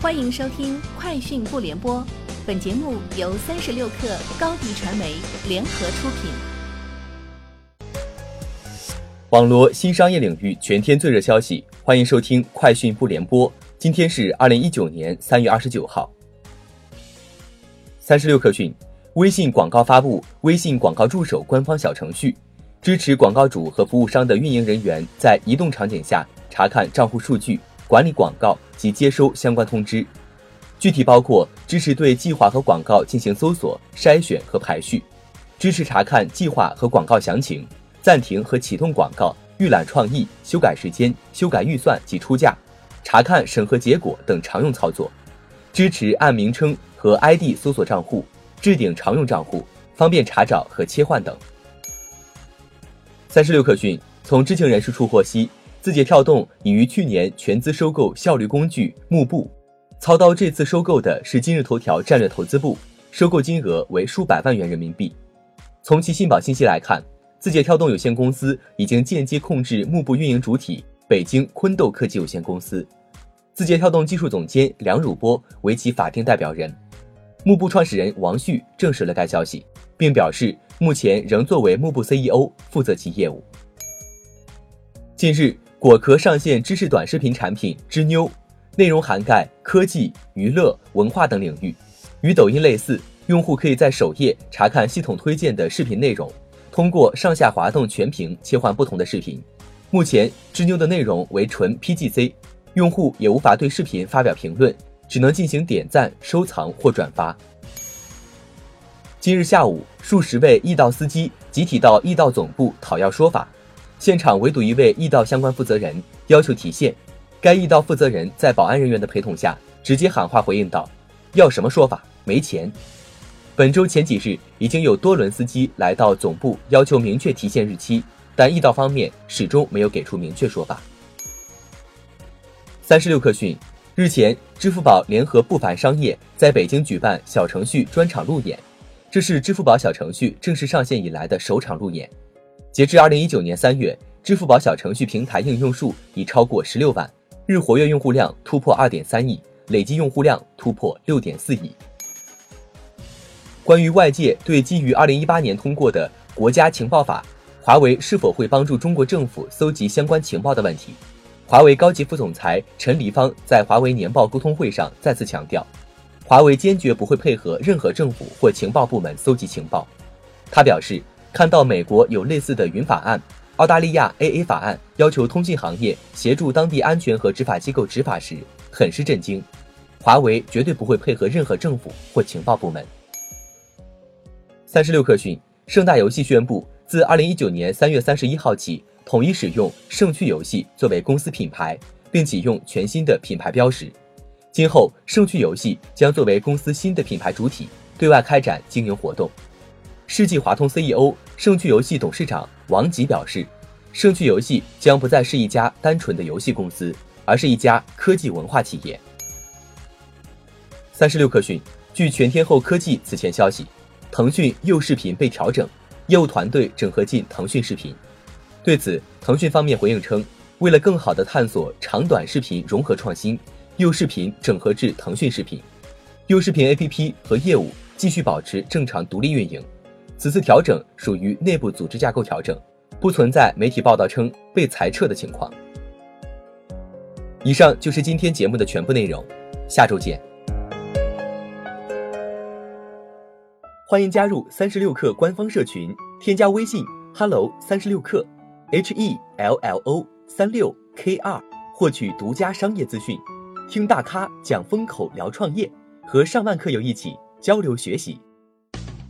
欢迎收听《快讯不联播》，本节目由三十六克高低传媒联合出品。网罗新商业领域全天最热消息，欢迎收听《快讯不联播》。今天是二零一九年三月二十九号。三十六克讯，微信广告发布微信广告助手官方小程序，支持广告主和服务商的运营人员在移动场景下查看账户数据。管理广告及接收相关通知，具体包括支持对计划和广告进行搜索、筛选和排序，支持查看计划和广告详情，暂停和启动广告、预览创意、修改时间、修改预算及出价，查看审核结果等常用操作，支持按名称和 ID 搜索账户，置顶常用账户，方便查找和切换等。三十六氪讯，从知情人士处获悉。字节跳动已于去年全资收购效率工具幕布，操刀这次收购的是今日头条战略投资部，收购金额为数百万元人民币。从其信保信息来看，字节跳动有限公司已经间接控制幕布运营主体北京昆豆科技有限公司，字节跳动技术总监梁汝波为其法定代表人。幕布创始人王旭证实了该消息，并表示目前仍作为幕布 CEO 负责其业务。近日。果壳上线知识短视频产品知妞，内容涵盖科技、娱乐、文化等领域，与抖音类似，用户可以在首页查看系统推荐的视频内容，通过上下滑动全屏切换不同的视频。目前知妞的内容为纯 PGC，用户也无法对视频发表评论，只能进行点赞、收藏或转发。今日下午，数十位易道司机集体到易道总部讨要说法。现场围堵一位易到相关负责人，要求提现。该易到负责人在保安人员的陪同下，直接喊话回应道：“要什么说法？没钱。”本周前几日，已经有多轮司机来到总部要求明确提现日期，但易到方面始终没有给出明确说法。三十六氪讯，日前，支付宝联合不凡商业在北京举办小程序专场路演，这是支付宝小程序正式上线以来的首场路演。截至二零一九年三月，支付宝小程序平台应用数已超过十六万，日活跃用户量突破二点三亿，累计用户量突破六点四亿。关于外界对基于二零一八年通过的国家情报法，华为是否会帮助中国政府搜集相关情报的问题，华为高级副总裁陈黎芳在华为年报沟通会上再次强调，华为坚决不会配合任何政府或情报部门搜集情报。他表示。看到美国有类似的云法案，澳大利亚 AA 法案要求通信行业协助当地安全和执法机构执法时，很是震惊。华为绝对不会配合任何政府或情报部门。三十六氪讯，盛大游戏宣布，自二零一九年三月三十一号起，统一使用盛趣游戏作为公司品牌，并启用全新的品牌标识。今后，盛趣游戏将作为公司新的品牌主体，对外开展经营活动。世纪华通 CEO、盛趣游戏董事长王吉表示，盛趣游戏将不再是一家单纯的游戏公司，而是一家科技文化企业。三十六氪讯，据全天候科技此前消息，腾讯幼视频被调整，业务团队整合进腾讯视频。对此，腾讯方面回应称，为了更好地探索长短视频融合创新，幼视频整合至腾讯视频，幼视频 APP 和业务继续保持正常独立运营。此次调整属于内部组织架构调整，不存在媒体报道称被裁撤的情况。以上就是今天节目的全部内容，下周见。欢迎加入三十六氪官方社群，添加微信 hello 三十六氪 h e l l o 三六 k 二，获取独家商业资讯，听大咖讲风口，聊创业，和上万客友一起交流学习。